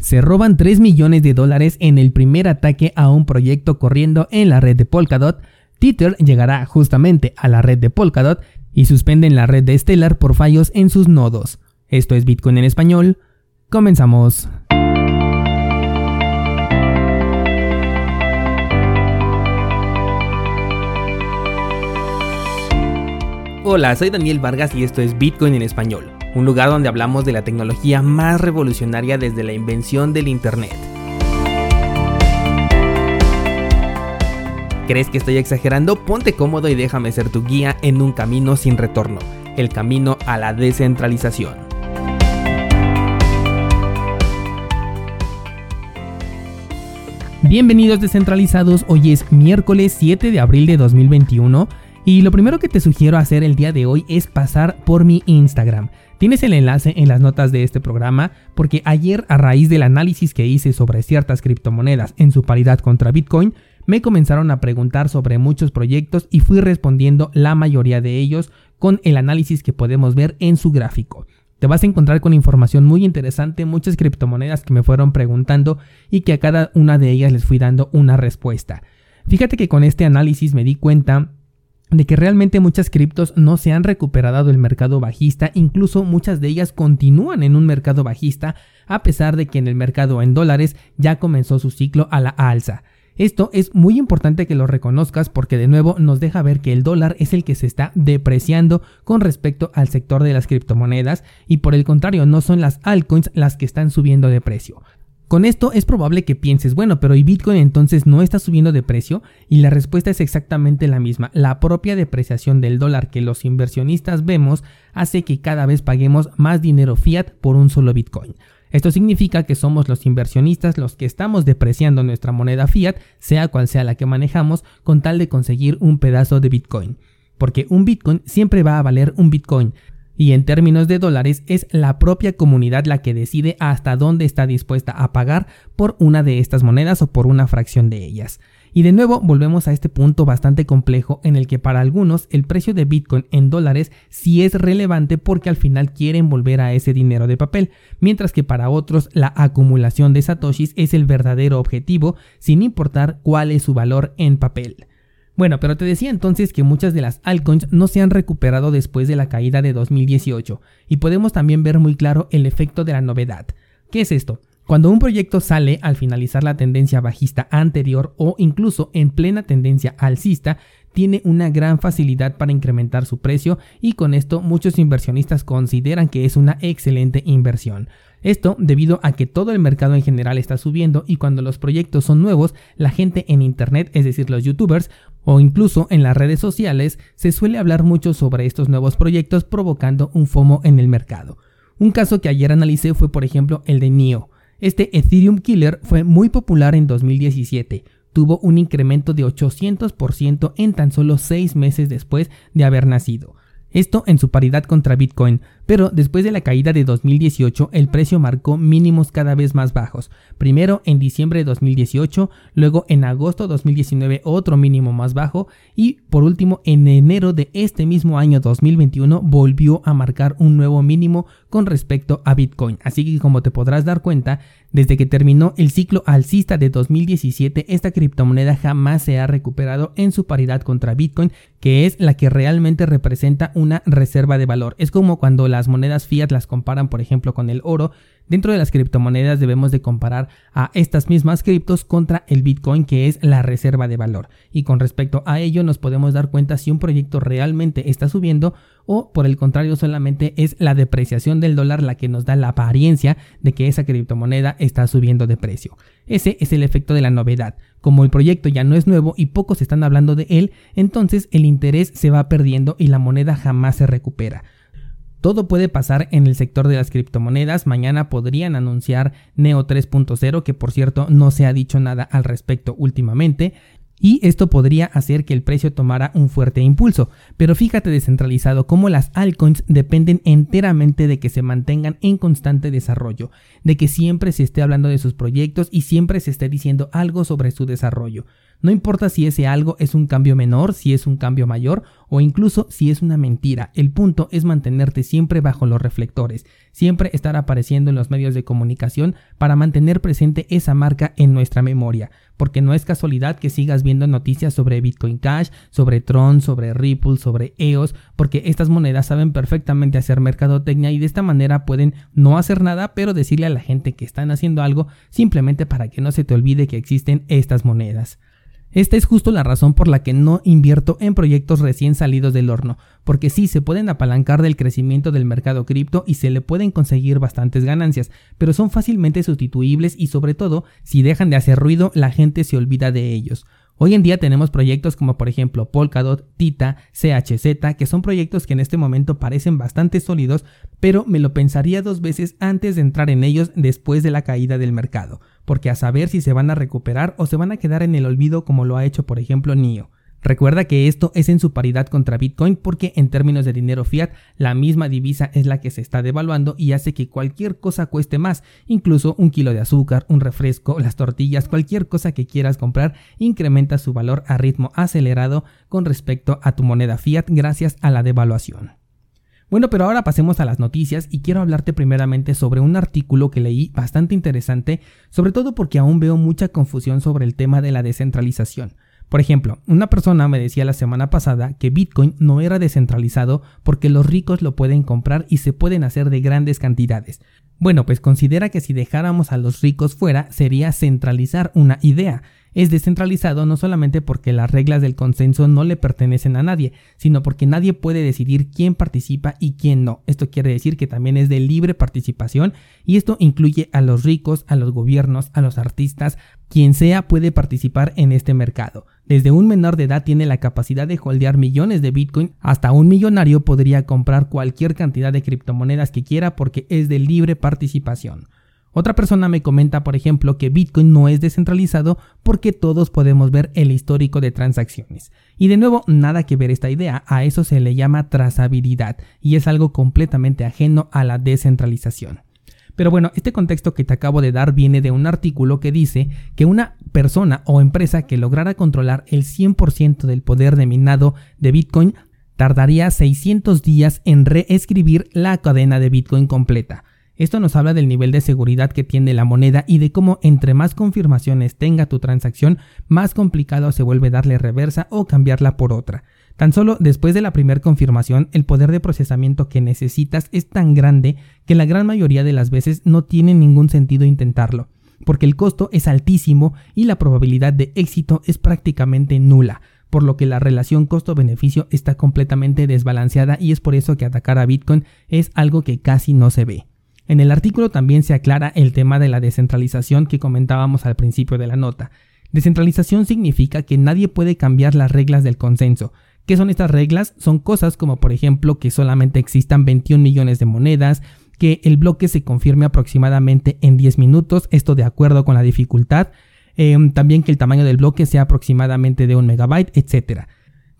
Se roban 3 millones de dólares en el primer ataque a un proyecto corriendo en la red de Polkadot. Tether llegará justamente a la red de Polkadot y suspenden la red de Stellar por fallos en sus nodos. Esto es Bitcoin en español. Comenzamos. Hola, soy Daniel Vargas y esto es Bitcoin en español un lugar donde hablamos de la tecnología más revolucionaria desde la invención del Internet. ¿Crees que estoy exagerando? Ponte cómodo y déjame ser tu guía en un camino sin retorno, el camino a la descentralización. Bienvenidos descentralizados, hoy es miércoles 7 de abril de 2021 y lo primero que te sugiero hacer el día de hoy es pasar por mi Instagram. Tienes el enlace en las notas de este programa porque ayer a raíz del análisis que hice sobre ciertas criptomonedas en su paridad contra Bitcoin, me comenzaron a preguntar sobre muchos proyectos y fui respondiendo la mayoría de ellos con el análisis que podemos ver en su gráfico. Te vas a encontrar con información muy interesante, muchas criptomonedas que me fueron preguntando y que a cada una de ellas les fui dando una respuesta. Fíjate que con este análisis me di cuenta de que realmente muchas criptos no se han recuperado del mercado bajista, incluso muchas de ellas continúan en un mercado bajista, a pesar de que en el mercado en dólares ya comenzó su ciclo a la alza. Esto es muy importante que lo reconozcas porque de nuevo nos deja ver que el dólar es el que se está depreciando con respecto al sector de las criptomonedas y por el contrario no son las altcoins las que están subiendo de precio. Con esto es probable que pienses, bueno, pero ¿y Bitcoin entonces no está subiendo de precio? Y la respuesta es exactamente la misma. La propia depreciación del dólar que los inversionistas vemos hace que cada vez paguemos más dinero fiat por un solo Bitcoin. Esto significa que somos los inversionistas los que estamos depreciando nuestra moneda fiat, sea cual sea la que manejamos, con tal de conseguir un pedazo de Bitcoin. Porque un Bitcoin siempre va a valer un Bitcoin, y en términos de dólares es la propia comunidad la que decide hasta dónde está dispuesta a pagar por una de estas monedas o por una fracción de ellas. Y de nuevo volvemos a este punto bastante complejo en el que para algunos el precio de Bitcoin en dólares sí es relevante porque al final quieren volver a ese dinero de papel, mientras que para otros la acumulación de satoshis es el verdadero objetivo sin importar cuál es su valor en papel. Bueno, pero te decía entonces que muchas de las altcoins no se han recuperado después de la caída de 2018 y podemos también ver muy claro el efecto de la novedad. ¿Qué es esto? Cuando un proyecto sale al finalizar la tendencia bajista anterior o incluso en plena tendencia alcista, tiene una gran facilidad para incrementar su precio y con esto muchos inversionistas consideran que es una excelente inversión. Esto debido a que todo el mercado en general está subiendo y cuando los proyectos son nuevos, la gente en Internet, es decir, los youtubers, o incluso en las redes sociales, se suele hablar mucho sobre estos nuevos proyectos provocando un FOMO en el mercado. Un caso que ayer analicé fue por ejemplo el de NIO. Este Ethereum Killer fue muy popular en 2017, tuvo un incremento de 800% en tan solo 6 meses después de haber nacido. Esto en su paridad contra Bitcoin, pero después de la caída de 2018 el precio marcó mínimos cada vez más bajos. Primero en diciembre de 2018, luego en agosto de 2019 otro mínimo más bajo y por último en enero de este mismo año 2021 volvió a marcar un nuevo mínimo con respecto a Bitcoin. Así que como te podrás dar cuenta, desde que terminó el ciclo alcista de 2017, esta criptomoneda jamás se ha recuperado en su paridad contra Bitcoin, que es la que realmente representa una reserva de valor. Es como cuando las monedas fiat las comparan, por ejemplo, con el oro, Dentro de las criptomonedas debemos de comparar a estas mismas criptos contra el Bitcoin que es la reserva de valor. Y con respecto a ello nos podemos dar cuenta si un proyecto realmente está subiendo o por el contrario solamente es la depreciación del dólar la que nos da la apariencia de que esa criptomoneda está subiendo de precio. Ese es el efecto de la novedad. Como el proyecto ya no es nuevo y pocos están hablando de él, entonces el interés se va perdiendo y la moneda jamás se recupera. Todo puede pasar en el sector de las criptomonedas. Mañana podrían anunciar Neo 3.0, que por cierto no se ha dicho nada al respecto últimamente. Y esto podría hacer que el precio tomara un fuerte impulso. Pero fíjate descentralizado cómo las altcoins dependen enteramente de que se mantengan en constante desarrollo, de que siempre se esté hablando de sus proyectos y siempre se esté diciendo algo sobre su desarrollo. No importa si ese algo es un cambio menor, si es un cambio mayor o incluso si es una mentira. El punto es mantenerte siempre bajo los reflectores, siempre estar apareciendo en los medios de comunicación para mantener presente esa marca en nuestra memoria, porque no es casualidad que sigas viendo noticias sobre Bitcoin Cash, sobre Tron, sobre Ripple, sobre EOS, porque estas monedas saben perfectamente hacer mercadotecnia y de esta manera pueden no hacer nada, pero decirle a la gente que están haciendo algo simplemente para que no se te olvide que existen estas monedas. Esta es justo la razón por la que no invierto en proyectos recién salidos del horno, porque sí se pueden apalancar del crecimiento del mercado cripto y se le pueden conseguir bastantes ganancias, pero son fácilmente sustituibles y sobre todo, si dejan de hacer ruido, la gente se olvida de ellos. Hoy en día tenemos proyectos como por ejemplo Polkadot, Tita, CHZ, que son proyectos que en este momento parecen bastante sólidos, pero me lo pensaría dos veces antes de entrar en ellos después de la caída del mercado, porque a saber si se van a recuperar o se van a quedar en el olvido como lo ha hecho por ejemplo NIO. Recuerda que esto es en su paridad contra Bitcoin porque en términos de dinero fiat la misma divisa es la que se está devaluando y hace que cualquier cosa cueste más, incluso un kilo de azúcar, un refresco, las tortillas, cualquier cosa que quieras comprar incrementa su valor a ritmo acelerado con respecto a tu moneda fiat gracias a la devaluación. Bueno, pero ahora pasemos a las noticias y quiero hablarte primeramente sobre un artículo que leí bastante interesante, sobre todo porque aún veo mucha confusión sobre el tema de la descentralización. Por ejemplo, una persona me decía la semana pasada que Bitcoin no era descentralizado porque los ricos lo pueden comprar y se pueden hacer de grandes cantidades. Bueno, pues considera que si dejáramos a los ricos fuera sería centralizar una idea, es descentralizado no solamente porque las reglas del consenso no le pertenecen a nadie, sino porque nadie puede decidir quién participa y quién no. Esto quiere decir que también es de libre participación y esto incluye a los ricos, a los gobiernos, a los artistas, quien sea puede participar en este mercado. Desde un menor de edad tiene la capacidad de holdear millones de Bitcoin, hasta un millonario podría comprar cualquier cantidad de criptomonedas que quiera porque es de libre participación. Otra persona me comenta, por ejemplo, que Bitcoin no es descentralizado porque todos podemos ver el histórico de transacciones. Y de nuevo, nada que ver esta idea, a eso se le llama trazabilidad y es algo completamente ajeno a la descentralización. Pero bueno, este contexto que te acabo de dar viene de un artículo que dice que una persona o empresa que lograra controlar el 100% del poder de minado de Bitcoin tardaría 600 días en reescribir la cadena de Bitcoin completa. Esto nos habla del nivel de seguridad que tiene la moneda y de cómo entre más confirmaciones tenga tu transacción, más complicado se vuelve darle reversa o cambiarla por otra. Tan solo después de la primera confirmación, el poder de procesamiento que necesitas es tan grande que la gran mayoría de las veces no tiene ningún sentido intentarlo, porque el costo es altísimo y la probabilidad de éxito es prácticamente nula por lo que la relación costo-beneficio está completamente desbalanceada y es por eso que atacar a Bitcoin es algo que casi no se ve. En el artículo también se aclara el tema de la descentralización que comentábamos al principio de la nota. Descentralización significa que nadie puede cambiar las reglas del consenso. ¿Qué son estas reglas? Son cosas como por ejemplo que solamente existan 21 millones de monedas, que el bloque se confirme aproximadamente en 10 minutos, esto de acuerdo con la dificultad, em, también que el tamaño del bloque sea aproximadamente de un megabyte, etc.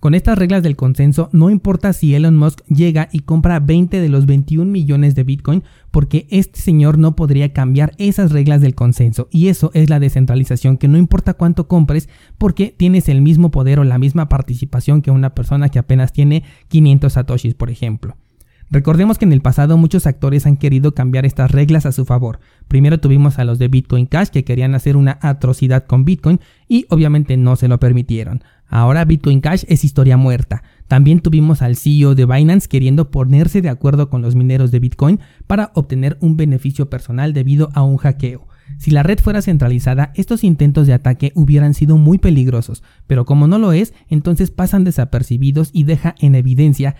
Con estas reglas del consenso, no importa si Elon Musk llega y compra 20 de los 21 millones de Bitcoin, porque este señor no podría cambiar esas reglas del consenso. Y eso es la descentralización, que no importa cuánto compres, porque tienes el mismo poder o la misma participación que una persona que apenas tiene 500 satoshis, por ejemplo. Recordemos que en el pasado muchos actores han querido cambiar estas reglas a su favor. Primero tuvimos a los de Bitcoin Cash que querían hacer una atrocidad con Bitcoin y obviamente no se lo permitieron. Ahora Bitcoin Cash es historia muerta. También tuvimos al CEO de Binance queriendo ponerse de acuerdo con los mineros de Bitcoin para obtener un beneficio personal debido a un hackeo. Si la red fuera centralizada, estos intentos de ataque hubieran sido muy peligrosos, pero como no lo es, entonces pasan desapercibidos y deja en evidencia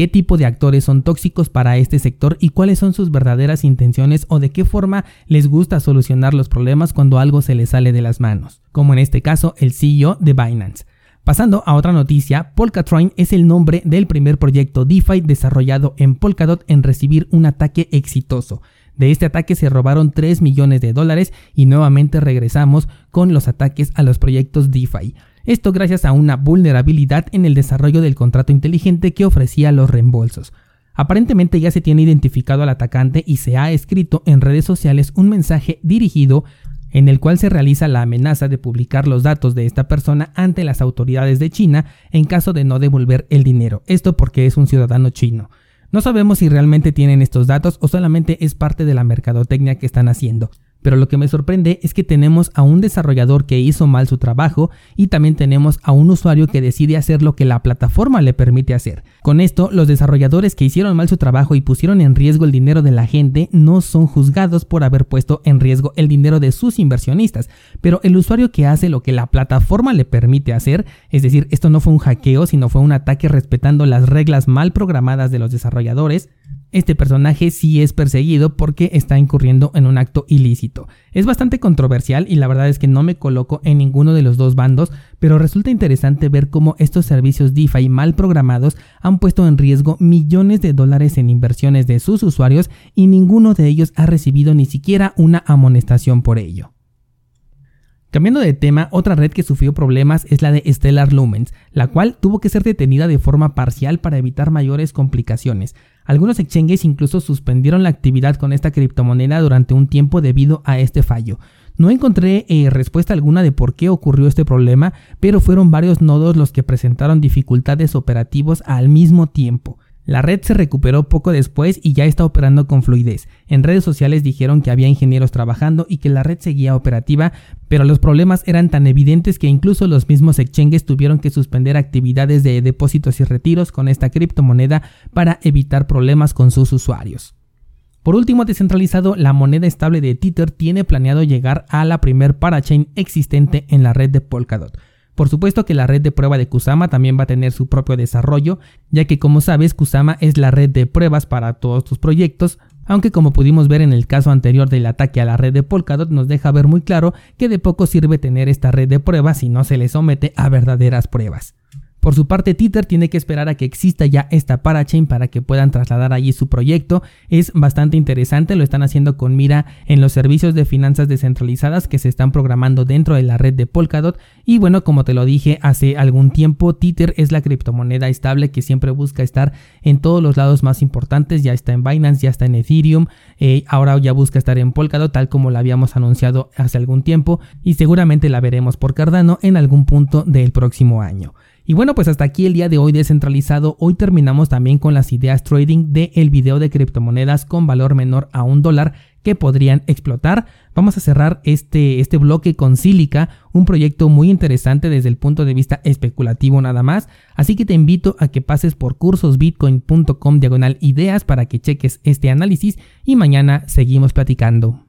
qué tipo de actores son tóxicos para este sector y cuáles son sus verdaderas intenciones o de qué forma les gusta solucionar los problemas cuando algo se les sale de las manos, como en este caso el CEO de Binance. Pasando a otra noticia, Polkatron es el nombre del primer proyecto DeFi desarrollado en Polkadot en recibir un ataque exitoso. De este ataque se robaron 3 millones de dólares y nuevamente regresamos con los ataques a los proyectos DeFi. Esto gracias a una vulnerabilidad en el desarrollo del contrato inteligente que ofrecía los reembolsos. Aparentemente ya se tiene identificado al atacante y se ha escrito en redes sociales un mensaje dirigido en el cual se realiza la amenaza de publicar los datos de esta persona ante las autoridades de China en caso de no devolver el dinero. Esto porque es un ciudadano chino. No sabemos si realmente tienen estos datos o solamente es parte de la mercadotecnia que están haciendo. Pero lo que me sorprende es que tenemos a un desarrollador que hizo mal su trabajo y también tenemos a un usuario que decide hacer lo que la plataforma le permite hacer. Con esto, los desarrolladores que hicieron mal su trabajo y pusieron en riesgo el dinero de la gente no son juzgados por haber puesto en riesgo el dinero de sus inversionistas. Pero el usuario que hace lo que la plataforma le permite hacer, es decir, esto no fue un hackeo, sino fue un ataque respetando las reglas mal programadas de los desarrolladores, este personaje sí es perseguido porque está incurriendo en un acto ilícito. Es bastante controversial y la verdad es que no me coloco en ninguno de los dos bandos, pero resulta interesante ver cómo estos servicios DeFi mal programados han puesto en riesgo millones de dólares en inversiones de sus usuarios y ninguno de ellos ha recibido ni siquiera una amonestación por ello. Cambiando de tema, otra red que sufrió problemas es la de Stellar Lumens, la cual tuvo que ser detenida de forma parcial para evitar mayores complicaciones. Algunos exchanges incluso suspendieron la actividad con esta criptomoneda durante un tiempo debido a este fallo. No encontré eh, respuesta alguna de por qué ocurrió este problema, pero fueron varios nodos los que presentaron dificultades operativos al mismo tiempo. La red se recuperó poco después y ya está operando con fluidez. En redes sociales dijeron que había ingenieros trabajando y que la red seguía operativa, pero los problemas eran tan evidentes que incluso los mismos exchanges tuvieron que suspender actividades de depósitos y retiros con esta criptomoneda para evitar problemas con sus usuarios. Por último, descentralizado, la moneda estable de Tether tiene planeado llegar a la primer parachain existente en la red de Polkadot. Por supuesto que la red de prueba de Kusama también va a tener su propio desarrollo, ya que como sabes Kusama es la red de pruebas para todos tus proyectos, aunque como pudimos ver en el caso anterior del ataque a la red de Polkadot nos deja ver muy claro que de poco sirve tener esta red de pruebas si no se le somete a verdaderas pruebas. Por su parte, Tether tiene que esperar a que exista ya esta parachain para que puedan trasladar allí su proyecto. Es bastante interesante, lo están haciendo con mira en los servicios de finanzas descentralizadas que se están programando dentro de la red de Polkadot. Y bueno, como te lo dije hace algún tiempo, Tether es la criptomoneda estable que siempre busca estar en todos los lados más importantes. Ya está en Binance, ya está en Ethereum, eh, ahora ya busca estar en Polkadot, tal como la habíamos anunciado hace algún tiempo. Y seguramente la veremos por Cardano en algún punto del próximo año. Y bueno, pues hasta aquí el día de hoy descentralizado. Hoy terminamos también con las ideas trading del el video de criptomonedas con valor menor a un dólar que podrían explotar. Vamos a cerrar este, este bloque con Silica, un proyecto muy interesante desde el punto de vista especulativo nada más. Así que te invito a que pases por cursosbitcoin.com diagonal ideas para que cheques este análisis y mañana seguimos platicando.